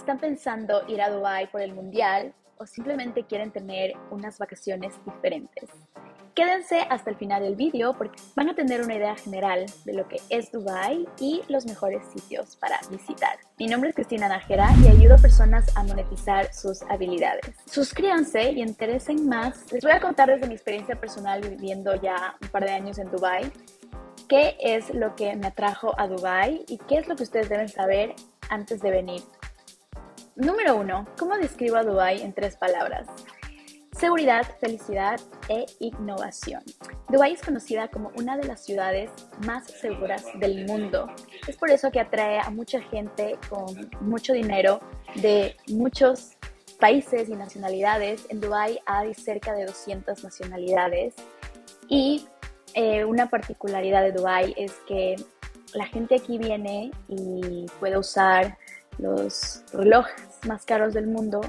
¿Están pensando ir a Dubai por el Mundial o simplemente quieren tener unas vacaciones diferentes? Quédense hasta el final del vídeo porque van a tener una idea general de lo que es Dubai y los mejores sitios para visitar. Mi nombre es Cristina Nájera y ayudo a personas a monetizar sus habilidades. Suscríbanse y interesen más. Les voy a contar desde mi experiencia personal viviendo ya un par de años en Dubai qué es lo que me atrajo a Dubai y qué es lo que ustedes deben saber antes de venir. Número 1. ¿Cómo describo a Dubai en tres palabras? Seguridad, felicidad e innovación. Dubái es conocida como una de las ciudades más seguras del mundo. Es por eso que atrae a mucha gente con mucho dinero de muchos países y nacionalidades. En Dubái hay cerca de 200 nacionalidades y eh, una particularidad de Dubái es que la gente aquí viene y puede usar los relojes más caros del mundo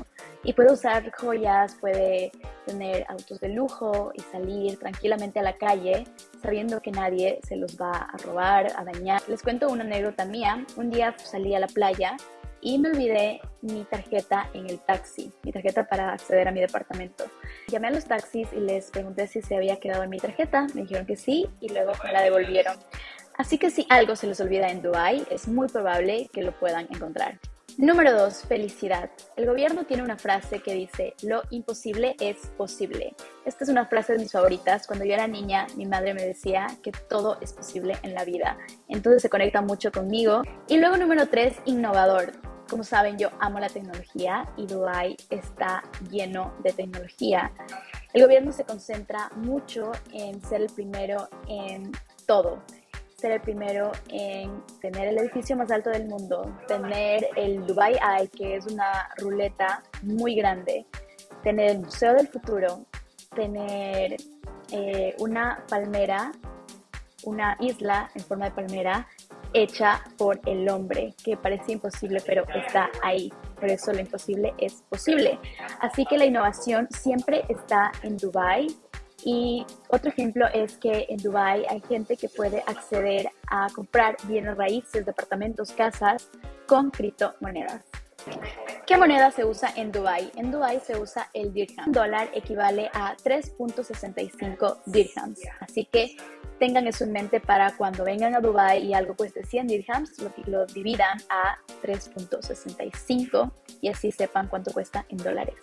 y puede usar joyas, puede tener autos de lujo y salir tranquilamente a la calle sabiendo que nadie se los va a robar, a dañar. Les cuento una anécdota mía. Un día salí a la playa y me olvidé mi tarjeta en el taxi, mi tarjeta para acceder a mi departamento. Llamé a los taxis y les pregunté si se había quedado en mi tarjeta, me dijeron que sí y luego me la devolvieron. Así que si algo se les olvida en Dubai, es muy probable que lo puedan encontrar. Número 2. Felicidad. El gobierno tiene una frase que dice, lo imposible es posible. Esta es una frase de mis favoritas. Cuando yo era niña, mi madre me decía que todo es posible en la vida. Entonces se conecta mucho conmigo. Y luego número 3. Innovador. Como saben, yo amo la tecnología y Dubai está lleno de tecnología. El gobierno se concentra mucho en ser el primero en todo ser el primero en tener el edificio más alto del mundo, tener el Dubai Eye, que es una ruleta muy grande, tener el Museo del Futuro, tener eh, una palmera, una isla en forma de palmera hecha por el hombre, que parece imposible, pero está ahí. Por eso lo imposible es posible. Así que la innovación siempre está en Dubai y otro ejemplo es que en Dubai hay gente que puede acceder a comprar bienes raíces, departamentos, casas con criptomonedas. ¿Qué moneda se usa en Dubai? En Dubai se usa el dirham. Un dólar equivale a 3.65 dirhams. Así que tengan eso en mente para cuando vengan a Dubai y algo cueste 100 dirhams, lo, lo dividan a 3.65 y así sepan cuánto cuesta en dólares.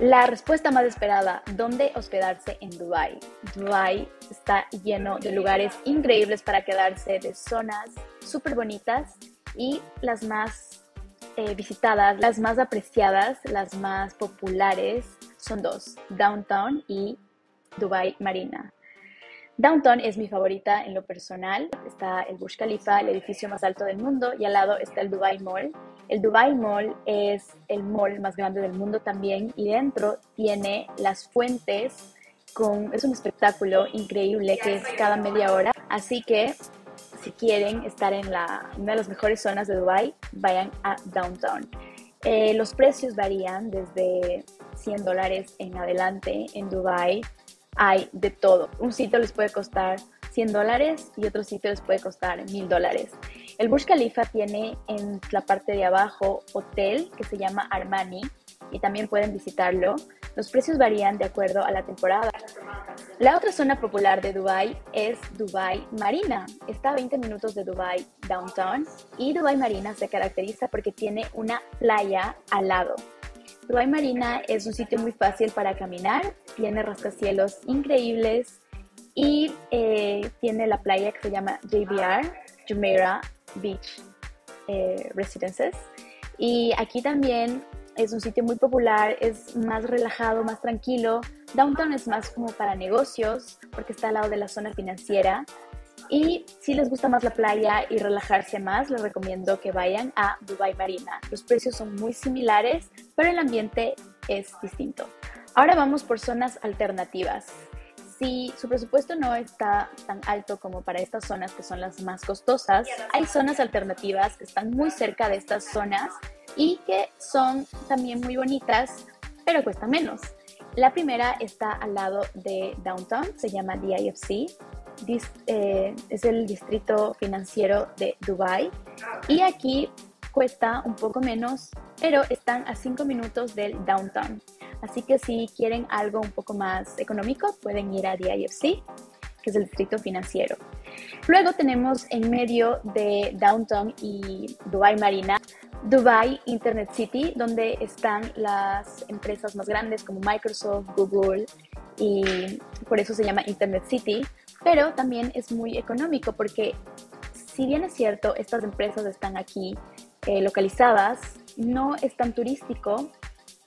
La respuesta más esperada, ¿dónde hospedarse en Dubai? Dubai está lleno de lugares increíbles para quedarse, de zonas súper bonitas y las más eh, visitadas, las más apreciadas, las más populares son dos, Downtown y Dubai Marina. Downtown es mi favorita en lo personal. Está el Burj Khalifa, el edificio más alto del mundo, y al lado está el Dubai Mall. El Dubai Mall es el mall más grande del mundo también y dentro tiene las fuentes con es un espectáculo increíble que es cada media hora. Así que si quieren estar en la, una de las mejores zonas de Dubai, vayan a Downtown. Eh, los precios varían desde 100 dólares en adelante en Dubai hay de todo. Un sitio les puede costar 100 dólares y otro sitio les puede costar 1000 dólares. El Burj Khalifa tiene en la parte de abajo hotel que se llama Armani y también pueden visitarlo. Los precios varían de acuerdo a la temporada. La otra zona popular de Dubai es Dubai Marina. Está a 20 minutos de Dubai Downtown y Dubai Marina se caracteriza porque tiene una playa al lado. Dubai Marina es un sitio muy fácil para caminar, tiene rascacielos increíbles y eh, tiene la playa que se llama JBR, Jumeirah Beach eh, Residences. Y aquí también es un sitio muy popular, es más relajado, más tranquilo. Downtown es más como para negocios porque está al lado de la zona financiera y si les gusta más la playa y relajarse más, les recomiendo que vayan a Dubai Marina. Los precios son muy similares, pero el ambiente es distinto. Ahora vamos por zonas alternativas. Si su presupuesto no está tan alto como para estas zonas que son las más costosas, hay zonas alternativas que están muy cerca de estas zonas y que son también muy bonitas, pero cuesta menos. La primera está al lado de Downtown, se llama DIFC eh, es el distrito financiero de Dubai y aquí cuesta un poco menos, pero están a 5 minutos del downtown. Así que si quieren algo un poco más económico, pueden ir a DIFC, que es el distrito financiero. Luego tenemos en medio de Downtown y Dubai Marina, Dubai Internet City, donde están las empresas más grandes como Microsoft, Google y por eso se llama Internet City, pero también es muy económico porque si bien es cierto, estas empresas están aquí eh, localizadas, no es tan turístico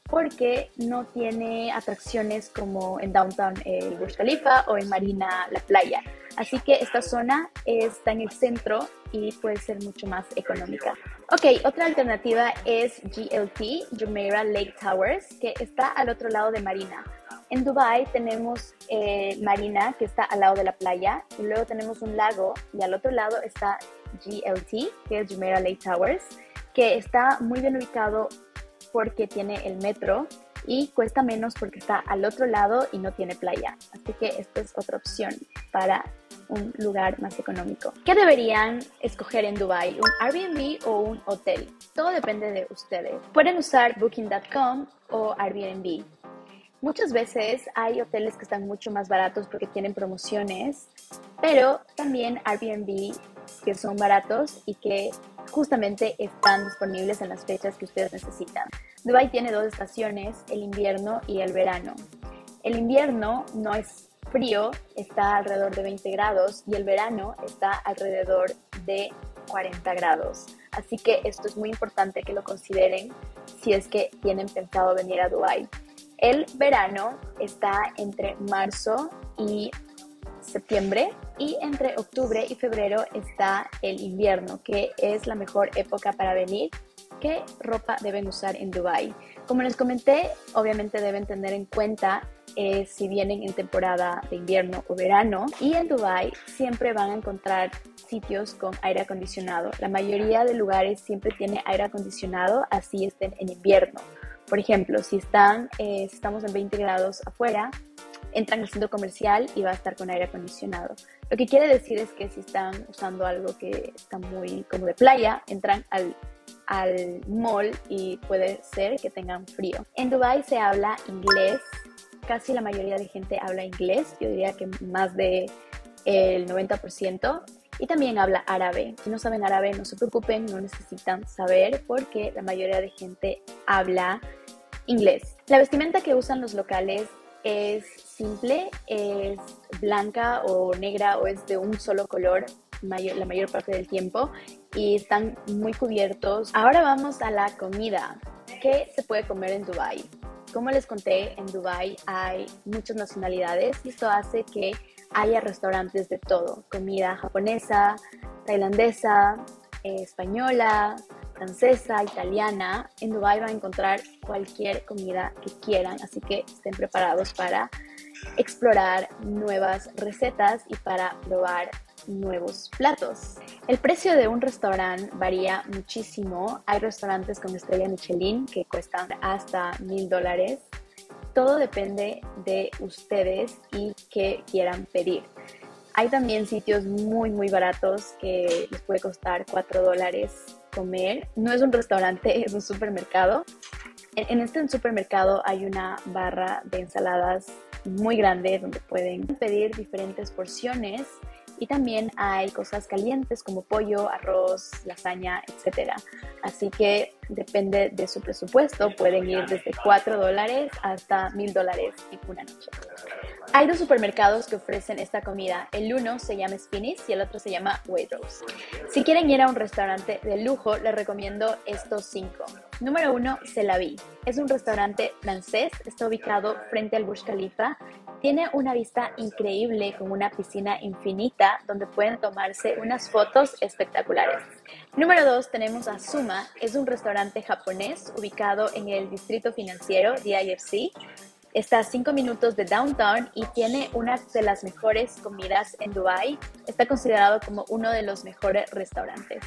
porque no tiene atracciones como en Downtown el Burj Khalifa o en Marina la playa. Así que esta zona está en el centro y puede ser mucho más económica. Ok, otra alternativa es GLT, Jumeirah Lake Towers, que está al otro lado de Marina. En Dubai tenemos eh, Marina, que está al lado de la playa, y luego tenemos un lago, y al otro lado está GLT, que es Jumeirah Lake Towers, que está muy bien ubicado porque tiene el metro y cuesta menos porque está al otro lado y no tiene playa. Así que esta es otra opción para un lugar más económico. ¿Qué deberían escoger en Dubai? ¿Un Airbnb o un hotel? Todo depende de ustedes. Pueden usar booking.com o Airbnb. Muchas veces hay hoteles que están mucho más baratos porque tienen promociones, pero también Airbnb que son baratos y que justamente están disponibles en las fechas que ustedes necesitan. Dubai tiene dos estaciones, el invierno y el verano. El invierno no es frío, está alrededor de 20 grados y el verano está alrededor de 40 grados. Así que esto es muy importante que lo consideren si es que tienen pensado venir a Dubai. El verano está entre marzo y septiembre y entre octubre y febrero está el invierno, que es la mejor época para venir. ¿Qué ropa deben usar en Dubai? Como les comenté, obviamente deben tener en cuenta eh, si vienen en temporada de invierno o verano. Y en Dubai siempre van a encontrar sitios con aire acondicionado. La mayoría de lugares siempre tiene aire acondicionado, así estén en invierno. Por ejemplo, si están, eh, estamos en 20 grados afuera, entran al centro comercial y va a estar con aire acondicionado. Lo que quiere decir es que si están usando algo que está muy como de playa, entran al, al mall y puede ser que tengan frío. En Dubai se habla inglés, casi la mayoría de gente habla inglés, yo diría que más de el 90%. Y también habla árabe. Si no saben árabe, no se preocupen, no necesitan saber porque la mayoría de gente habla inglés. La vestimenta que usan los locales es simple, es blanca o negra o es de un solo color la mayor parte del tiempo y están muy cubiertos. Ahora vamos a la comida. ¿Qué se puede comer en Dubai? Como les conté, en Dubai hay muchas nacionalidades y esto hace que haya restaurantes de todo, comida japonesa, tailandesa, eh, española, francesa, italiana. En Dubai van a encontrar cualquier comida que quieran, así que estén preparados para explorar nuevas recetas y para probar nuevos platos. El precio de un restaurante varía muchísimo. Hay restaurantes con estrella Michelin que cuestan hasta mil dólares. Todo depende de ustedes y qué quieran pedir. Hay también sitios muy, muy baratos que les puede costar 4 dólares No es un restaurante, es un supermercado. En este supermercado hay una barra de ensaladas muy grande donde pueden pedir diferentes porciones y también hay cosas calientes como pollo, arroz, lasaña, etc. Así que depende de su presupuesto, pueden ir desde 4 dólares hasta 1000 dólares en una noche. Hay dos supermercados que ofrecen esta comida. El uno se llama Spinnis y el otro se llama Waitrose. Si quieren ir a un restaurante de lujo, les recomiendo estos cinco. Número uno, Celavi. Es un restaurante francés, está ubicado frente al Burj Khalifa. Tiene una vista increíble con una piscina infinita donde pueden tomarse unas fotos espectaculares. Número 2 tenemos a Suma, es un restaurante japonés ubicado en el distrito financiero DIFC. Está a 5 minutos de downtown y tiene una de las mejores comidas en Dubai. Está considerado como uno de los mejores restaurantes.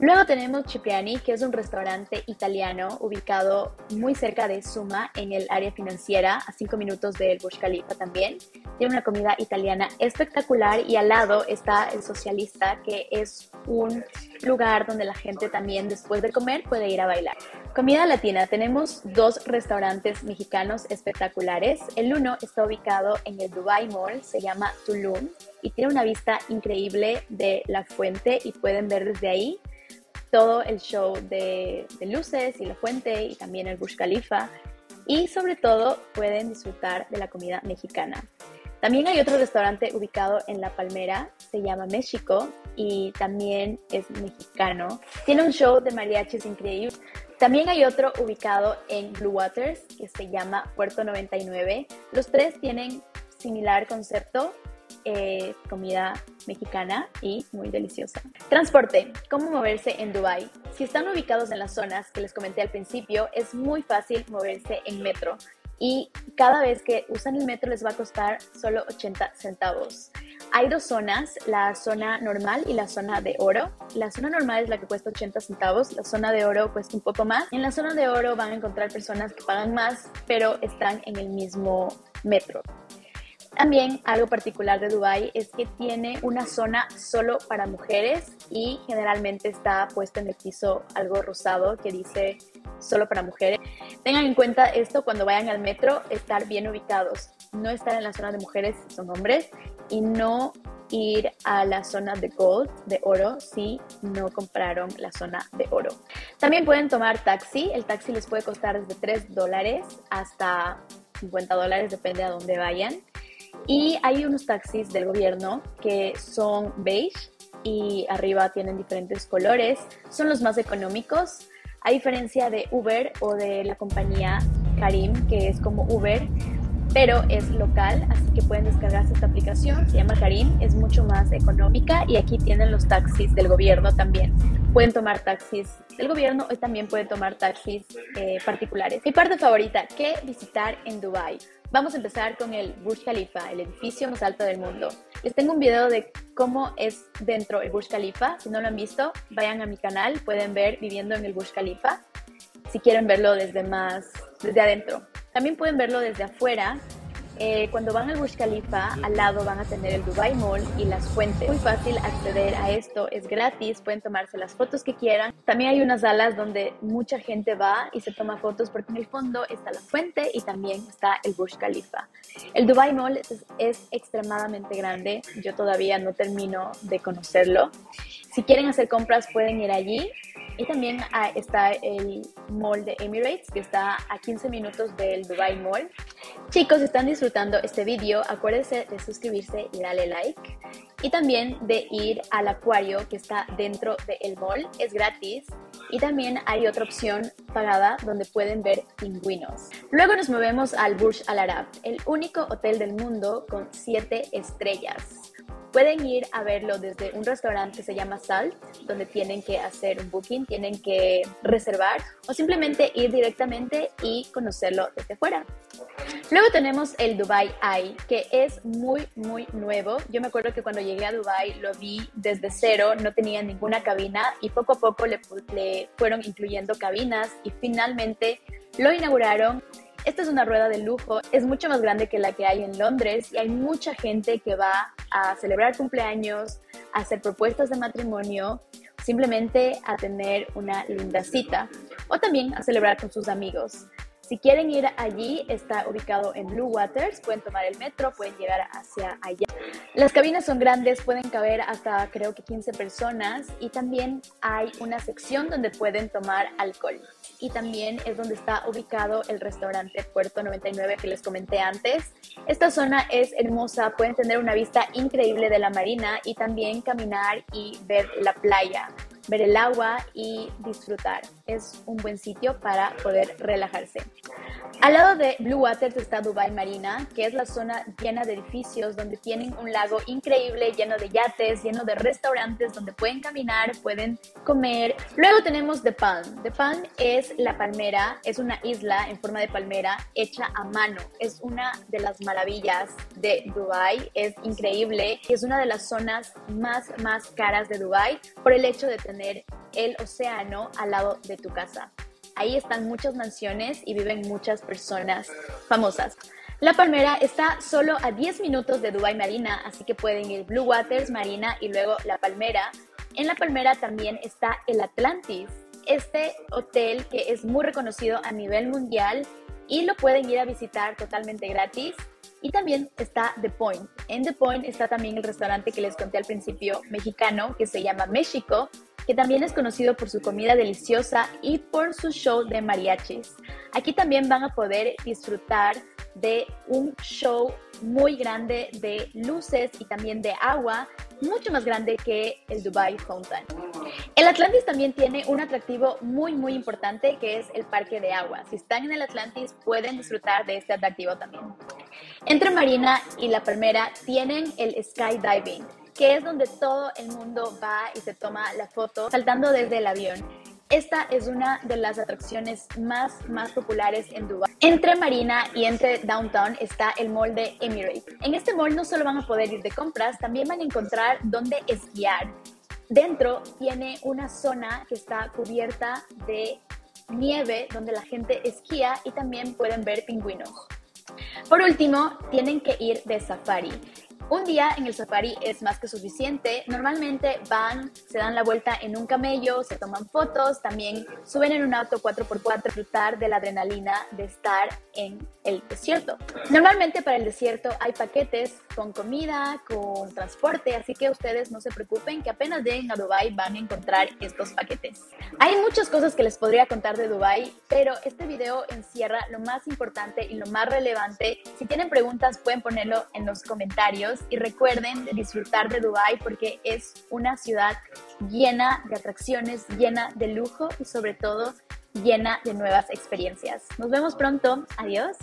Luego tenemos Cipriani, que es un restaurante italiano ubicado muy cerca de Suma, en el área financiera, a 5 minutos del Burj Khalifa también. tiene una comida italiana espectacular y al lado está el Socialista, que es un lugar donde la gente también después de comer puede ir a bailar. Comida latina, tenemos dos restaurantes mexicanos espectaculares. El uno está ubicado en el Dubai Mall, se llama Tulum y tiene una vista increíble de la fuente y pueden ver desde ahí todo el show de, luces y la fuente y también el Burj Khalifa y sobre todo pueden disfrutar de la comida mexicana. También hay otro restaurante ubicado en La Palmera, se llama México y también es mexicano. Tiene un show de mariachis increíble. También hay otro ubicado en Blue Waters que se llama Puerto 99. Los tres tienen similar concepto, eh, comida mexicana y muy deliciosa. Transporte, cómo moverse en Dubai. Si están ubicados en las zonas que les comenté al principio, es muy fácil moverse en metro y cada vez que usan el metro les va a costar solo 80 centavos. Hay dos zonas, la zona normal y la zona de oro. La zona normal es la que cuesta 80 centavos, la zona de oro cuesta un poco más. En la zona de oro van a encontrar personas que pagan más, pero están en el mismo metro. También algo particular de Dubai es que tiene una zona solo para mujeres y generalmente está puesto en el piso algo rosado que dice solo para mujeres. Tengan en cuenta esto cuando vayan al metro, estar bien ubicados, no estar en la zona de mujeres si son hombres y no ir a la zona de gold, de oro, si no compraron la zona de oro. También pueden tomar taxi, el taxi les puede costar desde 3 dólares hasta 50 dólares, depende a dónde vayan. Y hay unos taxis del gobierno que son beige y arriba tienen diferentes colores. Son los más económicos, a diferencia de Uber o de la compañía Karim, que es como Uber, pero es local, así que pueden descargarse esta aplicación, se llama Karim, es mucho más económica y aquí tienen los taxis del gobierno también. Pueden tomar taxis del gobierno y también pueden tomar taxis eh, particulares. Mi parte favorita, ¿qué visitar en Dubai? Vamos a empezar con el Burj Khalifa, el edificio más alto del mundo. Les tengo un video de cómo es dentro el Burj Khalifa. Si no lo han visto, vayan a mi canal, pueden ver viviendo en el Burj Khalifa. Si quieren verlo desde más, desde adentro. También pueden verlo desde afuera eh, cuando van al Burj Khalifa, al lado van a tener el Dubai Mall y las fuentes. Muy fácil acceder a esto, es gratis, pueden tomarse las fotos que quieran. También hay unas salas donde mucha gente va y se toma fotos porque en el fondo está la fuente y también está el Burj Khalifa. El Dubai Mall es, es extremadamente grande, yo todavía no termino de conocerlo. Si quieren hacer compras pueden ir allí y también ah, está el mall de Emirates, que está a 15 minutos del Dubai Mall. Chicos, están disfrutando este video, acuérdense de suscribirse y darle like. Y también de ir al acuario que está dentro del mall, es gratis. Y también hay otra opción pagada donde pueden ver pingüinos. Luego nos movemos al Burj Al Arab, el único hotel del mundo con 7 estrellas. Pueden ir a verlo desde un restaurante que se llama Salt, donde tienen que hacer un booking, tienen que reservar o simplemente ir directamente y conocerlo desde fuera. Luego tenemos el Dubai Eye, que es muy, muy nuevo. Yo me acuerdo que cuando llegué a Dubai lo vi desde cero, no tenía ninguna cabina y poco a poco le, le fueron incluyendo cabinas y finalmente lo inauguraron esta es una rueda de lujo, es mucho más grande que la que hay en Londres y hay mucha gente que va a celebrar cumpleaños, a hacer propuestas de matrimonio, simplemente a tener una linda cita o también a celebrar con sus amigos. Si quieren ir allí, está ubicado en Blue Waters, pueden tomar el metro, pueden llegar hacia allá. Las cabinas son grandes, pueden caber hasta creo que 15 personas y también hay una sección donde pueden tomar alcohol. Y también es donde está ubicado el restaurante Puerto 99 que les comenté antes. Esta zona es hermosa, pueden tener una vista increíble de la marina y también caminar y ver la playa ver el agua y disfrutar. Es un buen sitio para poder relajarse. Al lado de Blue Waters está Dubai Marina, que es la zona llena de edificios donde tienen un lago increíble, lleno de yates, lleno de restaurantes donde pueden caminar, pueden comer. Luego tenemos The Palm. The Palm es la palmera, es una isla en forma de palmera hecha a mano. Es una de las maravillas de Dubai, es increíble. Es una de las zonas más, más caras de Dubai por el hecho de tener el océano al lado de tu casa. Ahí están muchas mansiones y viven muchas personas famosas. La Palmera está solo a 10 minutos de Dubai Marina, así que pueden ir Blue Waters, Marina y luego La Palmera. En La Palmera también está el Atlantis, este hotel que es muy reconocido a nivel mundial y lo pueden ir a visitar totalmente gratis. Y también está The Point. En The Point está también el restaurante que les conté al principio, mexicano, que se llama México, que también es conocido por su comida deliciosa y por su show de mariachis. Aquí también van a poder disfrutar de un show muy grande de luces y también de agua, mucho más grande que el Dubai Fountain. El Atlantis también tiene un atractivo muy muy importante que es el parque de agua. Si están en el Atlantis pueden disfrutar de este atractivo también. Entre Marina y La Palmera tienen el skydiving, que es donde todo el mundo va y se toma la foto saltando desde el avión. Esta es una de las atracciones más, más populares en Dubai. Entre Marina y entre Downtown está el mall de Emirates. En este mall no solo van a poder ir de compras, también van a encontrar dónde esquiar. Dentro tiene una zona que está cubierta de nieve donde la gente esquía y también pueden ver pingüinos. Por último, tienen que ir de safari. Un día en el safari es más que suficiente. Normalmente van, se dan la vuelta en un camello, se toman fotos, también suben en un auto 4x4 disfrutar de la adrenalina de estar en el desierto. Normalmente para el desierto hay paquetes con comida, con transporte, así que ustedes no se preocupen que apenas lleguen a Dubai van a encontrar estos paquetes. Hay muchas cosas que les podría contar de Dubai, pero este video encierra lo más importante y lo más relevante. Si tienen preguntas pueden ponerlo en los comentarios y recuerden disfrutar de Dubai porque es una ciudad llena de atracciones, llena de lujo y sobre todo llena de nuevas experiencias. Nos vemos pronto. Adiós.